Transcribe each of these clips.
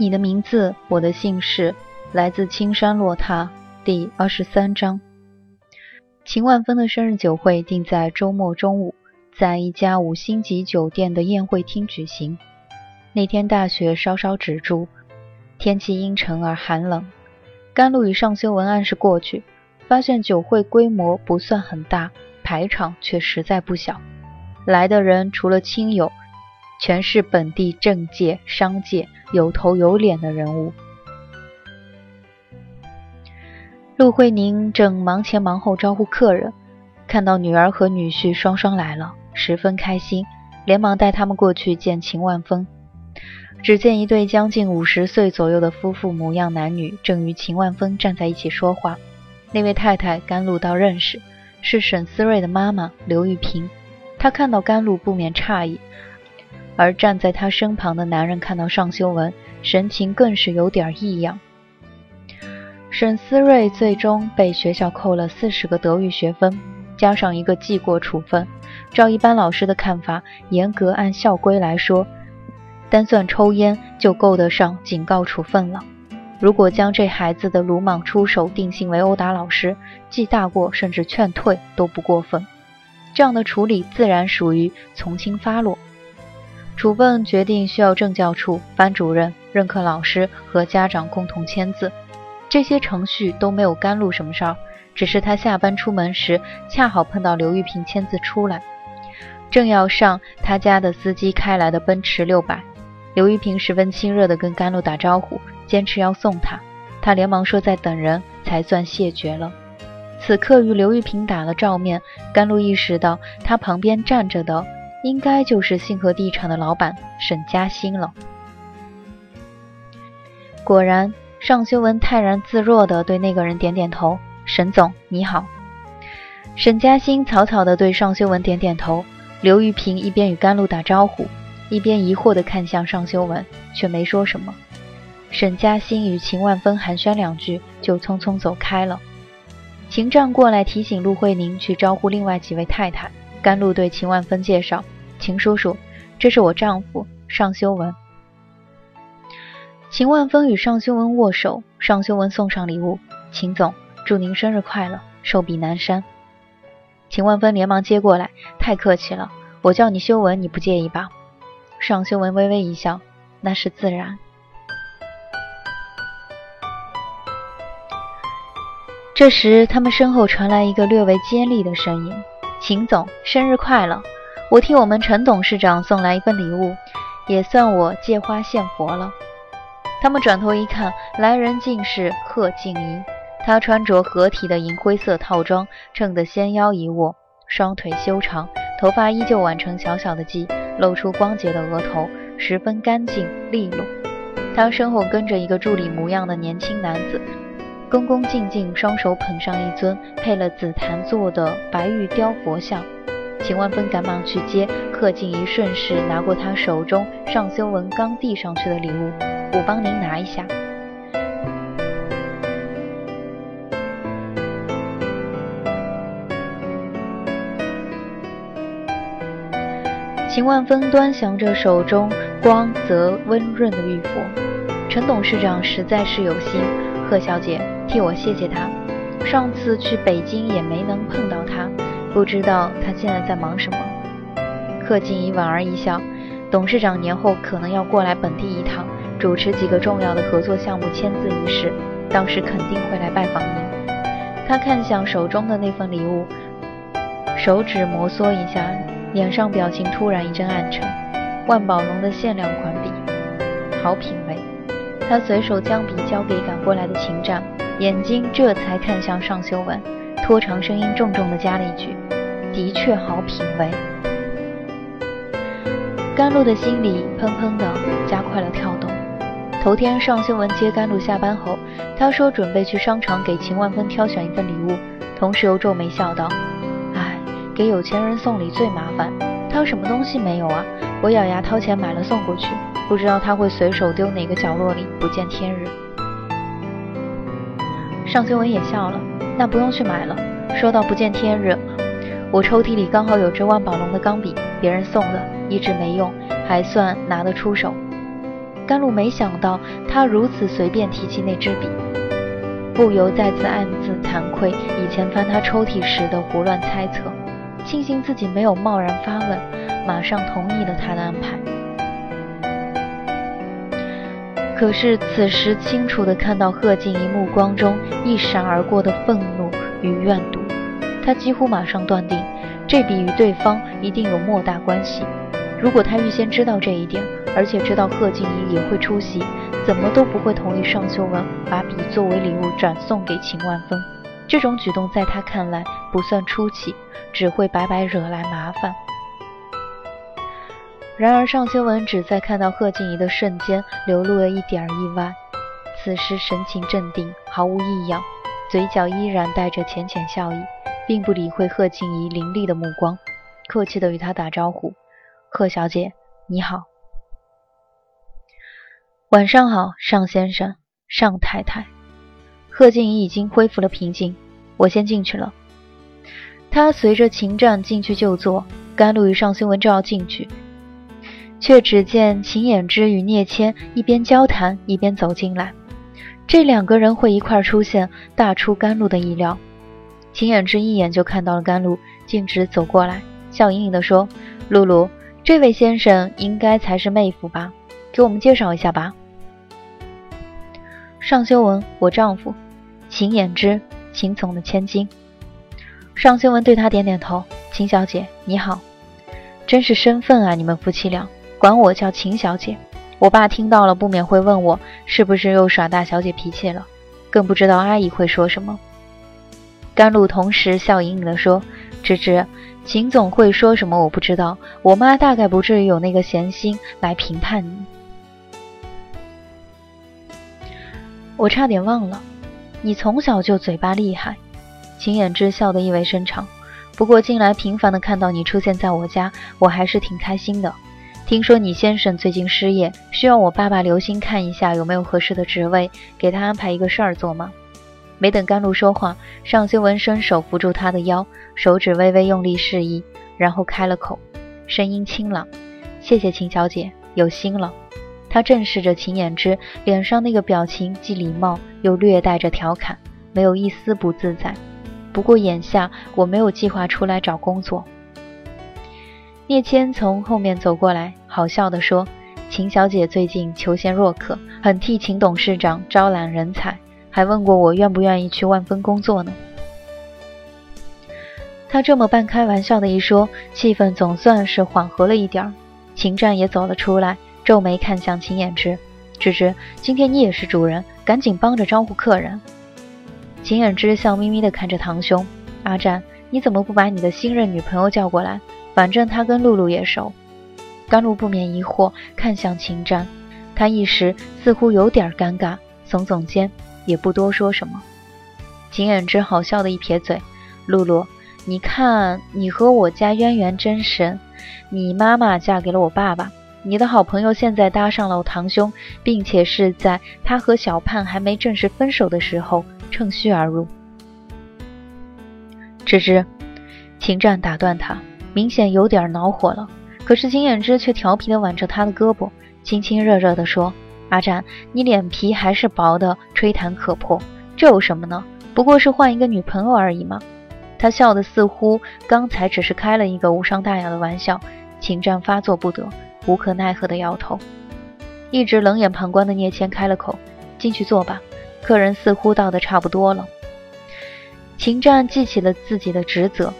你的名字，我的姓氏，来自青山落榻第二十三章。秦万峰的生日酒会定在周末中午，在一家五星级酒店的宴会厅举行。那天大雪稍稍止住，天气阴沉而寒冷。甘露与尚修文按时过去，发现酒会规模不算很大，排场却实在不小。来的人除了亲友，全是本地政界、商界有头有脸的人物。陆慧宁正忙前忙后招呼客人，看到女儿和女婿双双来了，十分开心，连忙带他们过去见秦万峰。只见一对将近五十岁左右的夫妇模样男女，正与秦万峰站在一起说话。那位太太甘露倒认识，是沈思睿的妈妈刘玉萍。她看到甘露不免诧异，而站在她身旁的男人看到尚修文，神情更是有点异样。沈思睿最终被学校扣了四十个德育学分，加上一个记过处分。照一般老师的看法，严格按校规来说，单算抽烟就够得上警告处分了。如果将这孩子的鲁莽出手定性为殴打老师，记大过甚至劝退都不过分。这样的处理自然属于从轻发落。处分决定需要政教处、班主任、任课老师和家长共同签字。这些程序都没有甘露什么事儿，只是他下班出门时恰好碰到刘玉萍签字出来，正要上他家的司机开来的奔驰六百。刘玉萍十分亲热地跟甘露打招呼，坚持要送他，他连忙说在等人，才算谢绝了。此刻与刘玉萍打了照面，甘露意识到他旁边站着的应该就是信和地产的老板沈嘉欣了。果然。尚修文泰然自若地对那个人点点头：“沈总，你好。”沈嘉欣草草地对尚修文点点头。刘玉萍一边与甘露打招呼，一边疑惑地看向尚修文，却没说什么。沈嘉欣与秦万峰寒暄两句，就匆匆走开了。秦战过来提醒陆慧宁去招呼另外几位太太。甘露对秦万峰介绍：“秦叔叔，这是我丈夫尚修文。”秦万峰与尚修文握手，尚修文送上礼物。秦总，祝您生日快乐，寿比南山。秦万峰连忙接过来，太客气了，我叫你修文，你不介意吧？尚修文微微一笑，那是自然。这时，他们身后传来一个略微尖利的声音：“秦总，生日快乐！我替我们陈董事长送来一份礼物，也算我借花献佛了。”他们转头一看，来人竟是贺静怡。她穿着合体的银灰色套装，衬得纤腰一握，双腿修长，头发依旧挽成小小的髻，露出光洁的额头，十分干净利落。她身后跟着一个助理模样的年轻男子，恭恭敬敬，双手捧上一尊配了紫檀做的白玉雕佛像。秦万峰赶忙去接，贺静怡顺势拿过他手中尚修文刚递上去的礼物。我帮您拿一下。秦万峰端详着手中光泽温润的玉佛，陈董事长实在是有心，贺小姐替我谢谢他。上次去北京也没能碰到他，不知道他现在在忙什么。贺静怡莞尔一笑，董事长年后可能要过来本地一趟。主持几个重要的合作项目签字仪式，到时肯定会来拜访您。他看向手中的那份礼物，手指摩挲一下，脸上表情突然一阵暗沉。万宝龙的限量款笔，好品味。他随手将笔交给赶过来的秦战，眼睛这才看向尚修文，拖长声音重重地加了一句：“的确好品味。”甘露的心里砰砰地加快了跳动。头天尚修文接甘露下班后，他说准备去商场给秦万芬挑选一份礼物，同时又皱眉笑道：“哎，给有钱人送礼最麻烦，他什么东西没有啊？我咬牙掏钱买了送过去，不知道他会随手丢哪个角落里，不见天日。”尚修文也笑了：“那不用去买了。说到不见天日，我抽屉里刚好有支万宝龙的钢笔，别人送的，一直没用，还算拿得出手。”甘露没想到他如此随便提起那支笔，不由再次暗自惭愧以前翻他抽屉时的胡乱猜测，庆幸自己没有贸然发问，马上同意了他的安排。可是此时清楚地看到贺静怡目光中一闪而过的愤怒与怨毒，他几乎马上断定这笔与对方一定有莫大关系。如果他预先知道这一点，而且知道贺静怡也会出席，怎么都不会同意尚秀文把笔作为礼物转送给秦万峰。这种举动在他看来不算出奇，只会白白惹来麻烦。然而尚修文只在看到贺静怡的瞬间流露了一点意外，此时神情镇定，毫无异样，嘴角依然带着浅浅笑意，并不理会贺静怡凌厉的目光，客气的与他打招呼：“贺小姐，你好。”晚上好，尚先生，尚太太。贺静怡已经恢复了平静，我先进去了。他随着秦战进去就坐，甘露与尚修文正要进去，却只见秦衍之与聂谦一边交谈一边走进来。这两个人会一块出现，大出甘露的意料。秦衍之一眼就看到了甘露，径直走过来，笑盈盈地说：“露露，这位先生应该才是妹夫吧？给我们介绍一下吧。”尚修文，我丈夫，秦衍之，秦总的千金。尚修文对他点点头。秦小姐，你好，真是身份啊！你们夫妻俩管我叫秦小姐，我爸听到了不免会问我是不是又耍大小姐脾气了，更不知道阿姨会说什么。甘露同时笑盈盈地说：“芝芝，秦总会说什么我不知道，我妈大概不至于有那个闲心来评判你。”我差点忘了，你从小就嘴巴厉害。秦衍之笑得意味深长。不过近来频繁的看到你出现在我家，我还是挺开心的。听说你先生最近失业，需要我爸爸留心看一下有没有合适的职位，给他安排一个事儿做吗？没等甘露说话，尚修文伸手扶住她的腰，手指微微用力示意，然后开了口，声音清朗：“谢谢秦小姐，有心了。”他正视着秦衍之，脸上那个表情既礼貌又略带着调侃，没有一丝不自在。不过眼下我没有计划出来找工作。聂谦从后面走过来，好笑地说：“秦小姐最近求贤若渴，很替秦董事长招揽人才，还问过我愿不愿意去万丰工作呢。”他这么半开玩笑的一说，气氛总算是缓和了一点儿。秦战也走了出来。皱眉看向秦衍之，芝芝，今天你也是主人，赶紧帮着招呼客人。秦衍之笑眯眯地看着堂兄阿战，你怎么不把你的新任女朋友叫过来？反正他跟露露也熟。甘露不免疑惑，看向秦战，他一时似乎有点尴尬，耸耸肩，也不多说什么。秦远之好笑的一撇嘴，露露，你看你和我家渊源真深，你妈妈嫁给了我爸爸。你的好朋友现在搭上了我堂兄，并且是在他和小盼还没正式分手的时候趁虚而入。芝芝，秦战打断他，明显有点恼火了。可是金燕之却调皮地挽着他的胳膊，亲亲热热地说：“阿战，你脸皮还是薄的，吹弹可破。这有什么呢？不过是换一个女朋友而已嘛。”他笑得似乎刚才只是开了一个无伤大雅的玩笑。秦战发作不得。无可奈何的摇头。一直冷眼旁观的聂谦开了口：“进去坐吧，客人似乎到的差不多了。”秦战记起了自己的职责，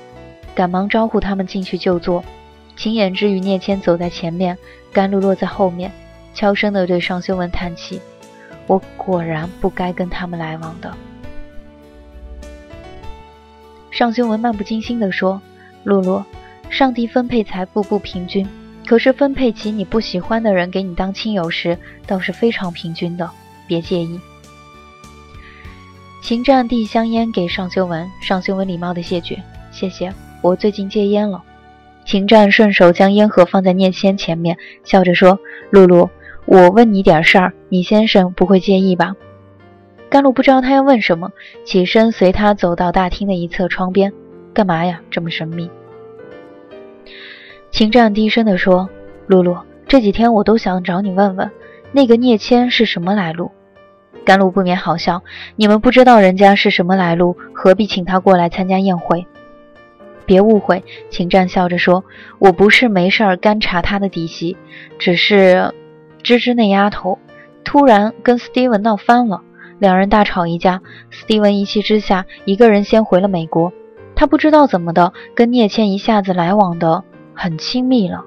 赶忙招呼他们进去就坐。秦衍之与聂谦走在前面，甘露落在后面，悄声地对尚修文叹气：“我果然不该跟他们来往的。”尚修文漫不经心地说：“露露，上帝分配财富不平均，可是分配起你不喜欢的人给你当亲友时，倒是非常平均的，别介意。”秦战递香烟给尚修文，尚修文礼貌地谢绝：“谢谢，我最近戒烟了。”秦战顺手将烟盒放在聂谦前面，笑着说：“露露，我问你点事儿，你先生不会介意吧？”甘露不知道他要问什么，起身随他走到大厅的一侧窗边。“干嘛呀，这么神秘？”秦战低声地说：“露露，这几天我都想找你问问，那个聂谦是什么来路。”甘露不免好笑：“你们不知道人家是什么来路，何必请他过来参加宴会？”别误会，秦战笑着说：“我不是没事儿干查他的底细，只是芝芝那丫头突然跟斯蒂文闹翻了，两人大吵一架。斯蒂文一气之下，一个人先回了美国。他不知道怎么的，跟聂谦一下子来往的很亲密了。”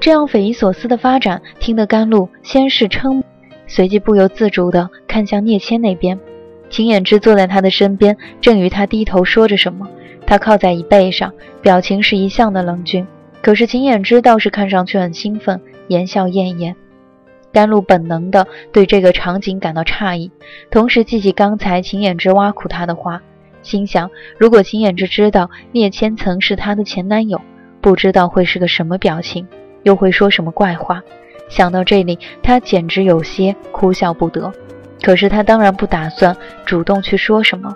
这样匪夷所思的发展，听得甘露先是瞠。随即不由自主地看向聂谦那边，秦衍之坐在他的身边，正与他低头说着什么。他靠在椅背上，表情是一向的冷峻。可是秦衍之倒是看上去很兴奋，言笑晏晏。甘露本能地对这个场景感到诧异，同时记起刚才秦衍之挖苦他的话，心想：如果秦衍之知道聂谦曾是他的前男友，不知道会是个什么表情，又会说什么怪话。想到这里，他简直有些哭笑不得。可是他当然不打算主动去说什么。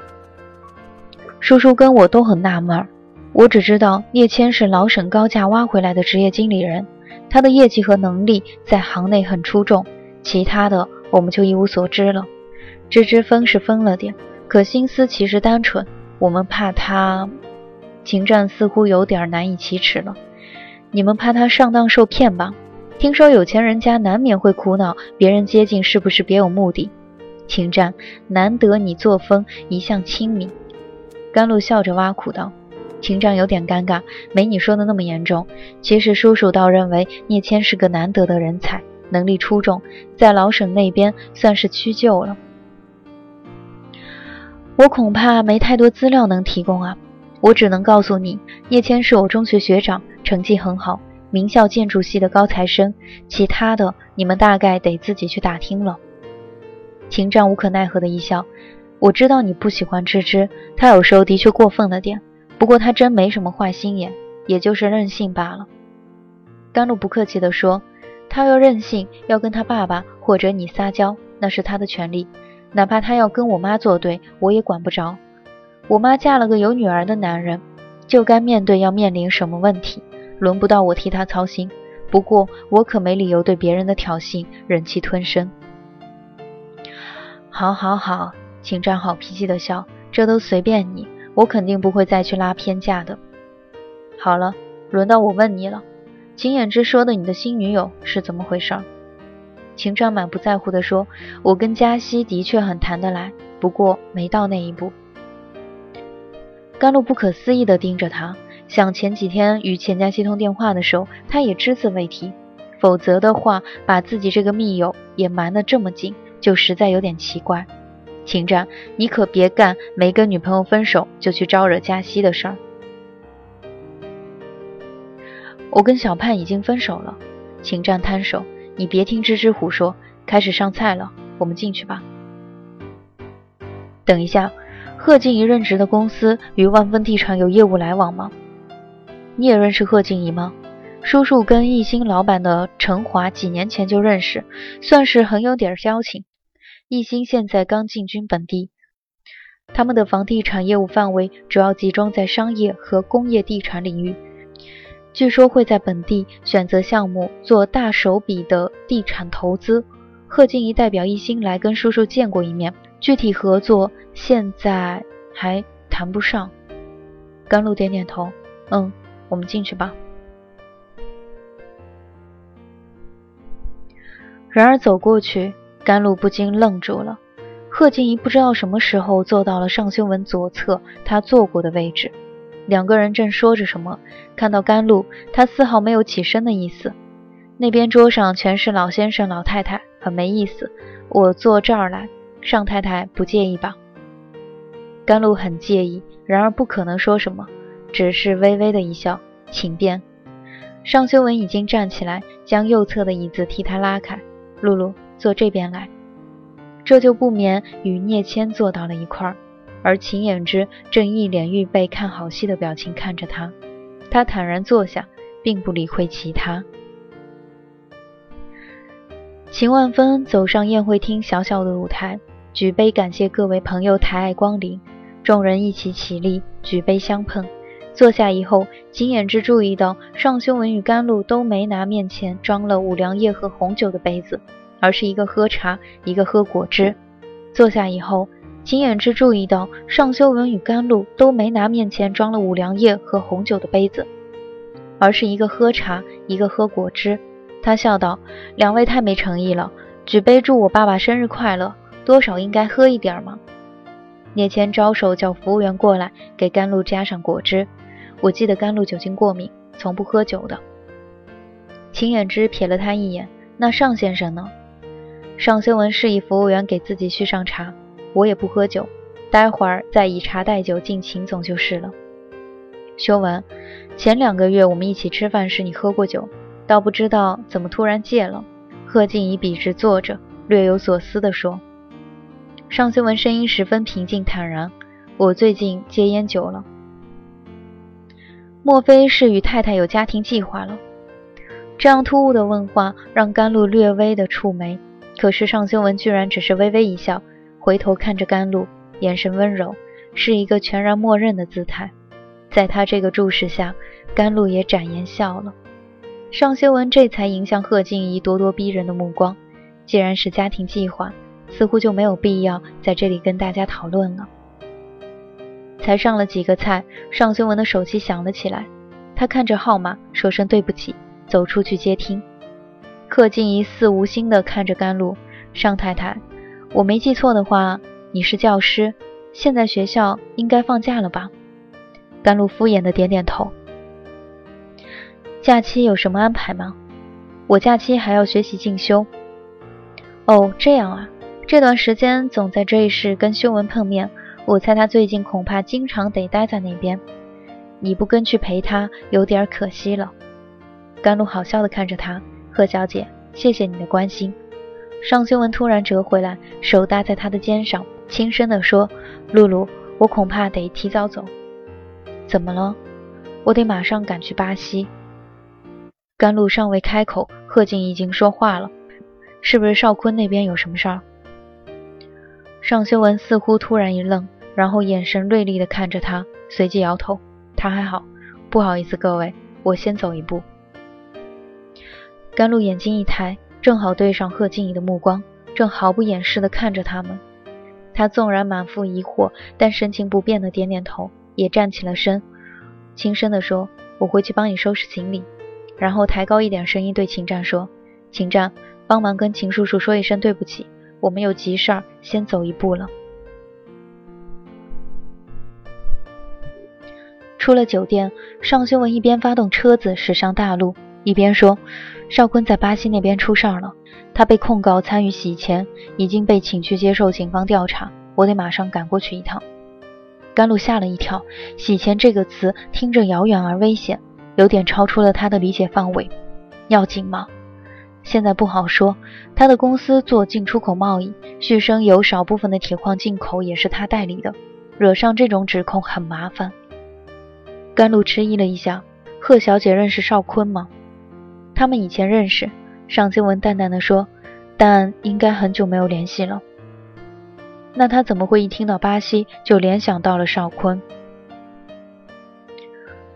叔叔跟我都很纳闷儿，我只知道聂谦是老沈高价挖回来的职业经理人，他的业绩和能力在行内很出众，其他的我们就一无所知了。芝芝疯是疯了点，可心思其实单纯。我们怕他，秦战似乎有点难以启齿了。你们怕他上当受骗吧？听说有钱人家难免会苦恼，别人接近是不是别有目的？秦战，难得你作风一向亲民。甘露笑着挖苦道。秦战有点尴尬，没你说的那么严重。其实叔叔倒认为聂谦是个难得的人才，能力出众，在老沈那边算是屈就了。我恐怕没太多资料能提供啊，我只能告诉你，聂谦是我中学学长，成绩很好。名校建筑系的高材生，其他的你们大概得自己去打听了。秦战无可奈何的一笑，我知道你不喜欢芝芝，她有时候的确过分了点，不过她真没什么坏心眼，也就是任性罢了。甘露不客气地说，她要任性，要跟她爸爸或者你撒娇，那是她的权利，哪怕她要跟我妈作对，我也管不着。我妈嫁了个有女儿的男人，就该面对要面临什么问题。轮不到我替她操心，不过我可没理由对别人的挑衅忍气吞声。好，好，好，秦战好脾气的笑，这都随便你，我肯定不会再去拉偏架的。好了，轮到我问你了，秦衍之说的你的新女友是怎么回事？秦战满不在乎地说：“我跟嘉熙的确很谈得来，不过没到那一步。”甘露不可思议地盯着他。想前几天与钱嘉熙通电话的时候，他也只字未提，否则的话，把自己这个密友也瞒得这么紧，就实在有点奇怪。秦战，你可别干没跟女朋友分手就去招惹嘉熙的事儿。我跟小盼已经分手了。秦战摊手，你别听芝芝胡说。开始上菜了，我们进去吧。等一下，贺静怡任职的公司与万丰地产有业务来往吗？你也认识贺静怡吗？叔叔跟艺兴老板的陈华几年前就认识，算是很有点交情。艺兴现在刚进军本地，他们的房地产业务范围主要集中在商业和工业地产领域。据说会在本地选择项目做大手笔的地产投资。贺静怡代表艺兴来跟叔叔见过一面，具体合作现在还谈不上。甘露点点头，嗯。我们进去吧。然而走过去，甘露不禁愣住了。贺静怡不知道什么时候坐到了尚修文左侧他坐过的位置，两个人正说着什么，看到甘露，他丝毫没有起身的意思。那边桌上全是老先生、老太太，很没意思。我坐这儿来，尚太太不介意吧？甘露很介意，然而不可能说什么，只是微微的一笑，请便。尚修文已经站起来，将右侧的椅子替他拉开。露露，坐这边来。这就不免与聂谦坐到了一块儿，而秦衍之正一脸预备看好戏的表情看着他。他坦然坐下，并不理会其他。秦万芬走上宴会厅小小的舞台，举杯感谢各位朋友抬爱光临。众人一起起立，举杯相碰。坐下以后，秦衍之注意到尚修文与甘露都没拿面前装了五粮液和红酒的杯子，而是一个喝茶，一个喝果汁。坐下以后，秦衍之注意到尚修文与甘露都没拿面前装了五粮液和红酒的杯子，而是一个喝茶，一个喝果汁。他笑道：“两位太没诚意了，举杯祝我爸爸生日快乐，多少应该喝一点嘛。”聂谦招手叫服务员过来给甘露加上果汁。我记得甘露酒精过敏，从不喝酒的。秦远之瞥了他一眼：“那尚先生呢？”尚修文示意服务员给自己续上茶。我也不喝酒，待会儿再以茶代酒敬秦总就是了。修文，前两个月我们一起吃饭时你喝过酒。倒不知道怎么突然戒了。贺静怡笔直坐着，略有所思地说：“尚修文声音十分平静坦然，我最近戒烟酒了。莫非是与太太有家庭计划了？”这样突兀的问话让甘露略微的蹙眉，可是尚修文居然只是微微一笑，回头看着甘露，眼神温柔，是一个全然默认的姿态。在他这个注视下，甘露也展颜笑了。尚修文这才迎向贺静怡咄咄逼人的目光。既然是家庭计划，似乎就没有必要在这里跟大家讨论了。才上了几个菜，尚修文的手机响了起来。他看着号码，说声对不起，走出去接听。贺静怡似无心地看着甘露：“尚太太，我没记错的话，你是教师，现在学校应该放假了吧？”甘露敷衍地点点头。假期有什么安排吗？我假期还要学习进修。哦，这样啊。这段时间总在这一世跟修文碰面，我猜他最近恐怕经常得待在那边。你不跟去陪他，有点可惜了。甘露好笑的看着他，贺小姐，谢谢你的关心。尚修文突然折回来，手搭在他的肩上，轻声地说：“露露，我恐怕得提早走。怎么了？我得马上赶去巴西。”甘露尚未开口，贺静已经说话了：“是不是少坤那边有什么事儿？”尚修文似乎突然一愣，然后眼神锐利地看着他，随即摇头：“他还好，不好意思，各位，我先走一步。”甘露眼睛一抬，正好对上贺静怡的目光，正毫不掩饰地看着他们。他纵然满腹疑惑，但神情不变地点点头，也站起了身，轻声地说：“我回去帮你收拾行李。”然后抬高一点声音对秦战说：“秦战，帮忙跟秦叔叔说一声对不起，我们有急事儿，先走一步了。”出了酒店，尚修文一边发动车子驶上大路，一边说：“少坤在巴西那边出事儿了，他被控告参与洗钱，已经被请去接受警方调查，我得马上赶过去一趟。”甘露吓了一跳，洗钱这个词听着遥远而危险。有点超出了他的理解范围，要紧吗？现在不好说。他的公司做进出口贸易，旭升有少部分的铁矿进口也是他代理的，惹上这种指控很麻烦。甘露迟疑了一下，贺小姐认识邵坤吗？他们以前认识。尚清文淡淡的说，但应该很久没有联系了。那他怎么会一听到巴西就联想到了邵坤？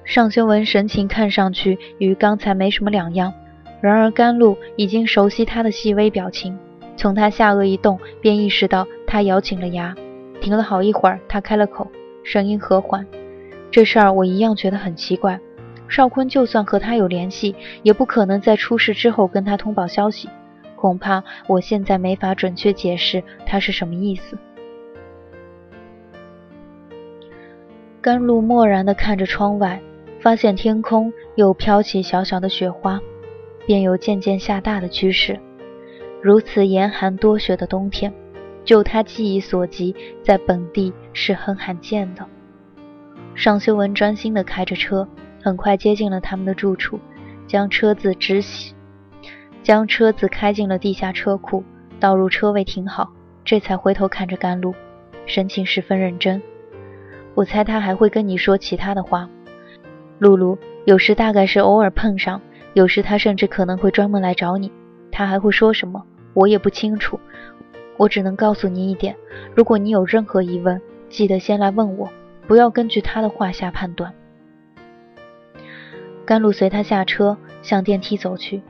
尚修文神情看上去与刚才没什么两样，然而甘露已经熟悉他的细微表情，从他下颚一动便意识到他咬紧了牙。停了好一会儿，他开了口，声音和缓：“这事儿我一样觉得很奇怪。邵坤就算和他有联系，也不可能在出事之后跟他通报消息。恐怕我现在没法准确解释他是什么意思。甘露漠然地看着窗外，发现天空又飘起小小的雪花，便有渐渐下大的趋势。如此严寒多雪的冬天，就他记忆所及，在本地是很罕见的。尚修文专心地开着车，很快接近了他们的住处，将车子直将车子开进了地下车库，倒入车位停好，这才回头看着甘露，神情十分认真。我猜他还会跟你说其他的话，露露，有时大概是偶尔碰上，有时他甚至可能会专门来找你。他还会说什么，我也不清楚。我只能告诉你一点：如果你有任何疑问，记得先来问我。不要根据他的话下判断。甘露随他下车，向电梯走去，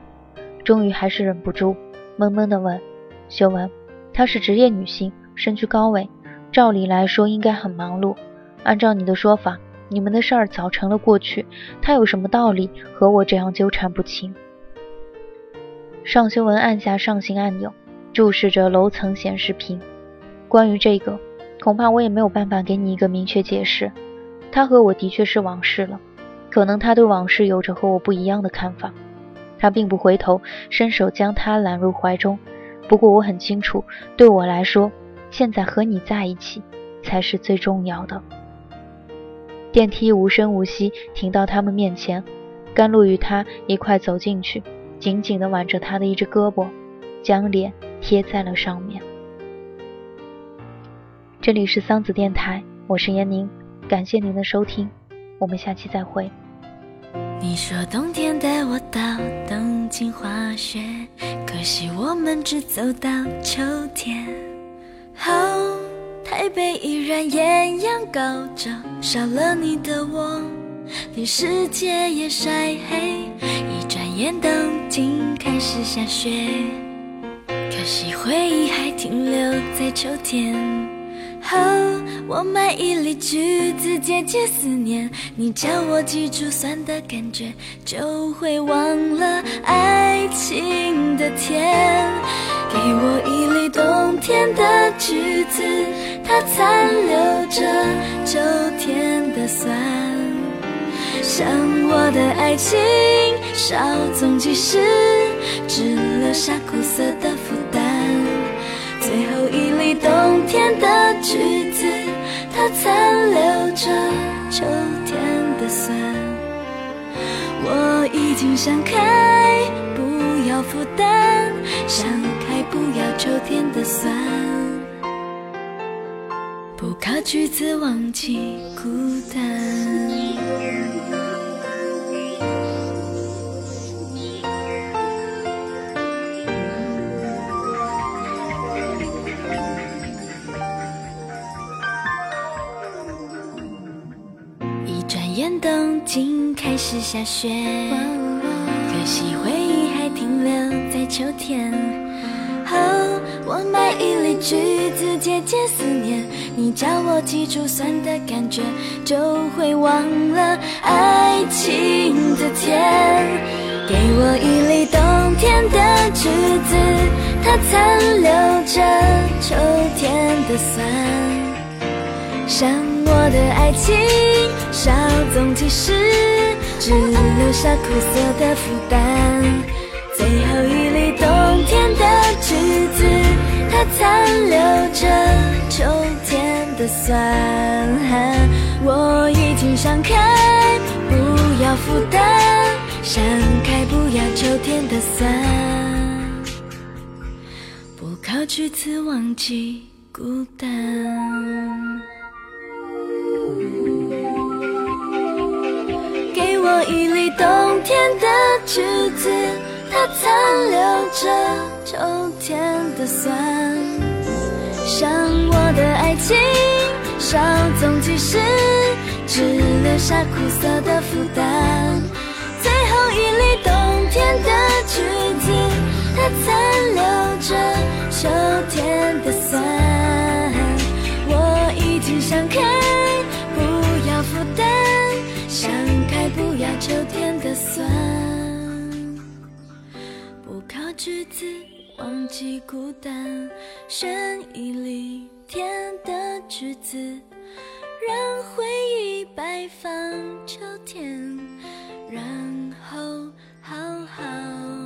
终于还是忍不住，闷闷地问：“修文，她是职业女性，身居高位，照理来说应该很忙碌。按照你的说法，你们的事儿早成了过去，她有什么道理和我这样纠缠不清？”尚修文按下上行按钮，注视着楼层显示屏。关于这个。恐怕我也没有办法给你一个明确解释。他和我的确是往事了，可能他对往事有着和我不一样的看法。他并不回头，伸手将她揽入怀中。不过我很清楚，对我来说，现在和你在一起才是最重要的。电梯无声无息停到他们面前，甘露与他一块走进去，紧紧地挽着他的一只胳膊，将脸贴在了上面。这里是桑子电台，我是闫宁，感谢您的收听，我们下期再会。你说冬天带我到东京滑雪，可惜我们只走到秋天。哦，台北依然艳阳高照，少了你的我，连世界也晒黑。一转眼东京开始下雪，可惜回忆还停留在秋天。我买一粒橘子，解解思念。你叫我记住酸的感觉，就会忘了爱情的甜。给我一粒冬天的橘子，它残留着秋天的酸。像我的爱情，稍纵即逝，只留下苦涩的负担。最后一粒冬天的橘子，残留着秋天的酸。我已经想开，不要负担，想开不要秋天的酸，不靠句子忘记孤单。是下雪，可惜回忆还停留在秋天。哦，我买一粒橘子解解思念，你叫我记住酸的感觉，就会忘了爱情的甜。给我一粒冬天的橘子，它残留着秋天的酸，像我的爱情。稍纵即逝，只留下苦涩的负担。最后一粒冬天的橘子，它残留着秋天的酸。我已经想开，不要负担，想开不要秋天的酸，不靠橘子忘记孤单。我一粒冬天的橘子，它残留着秋天的酸。像我的爱情，稍纵即逝，只留下苦涩的负担。最后一粒冬天的橘子，它残句子，忘记孤单，深一里甜的句子，让回忆摆放秋天，然后好好。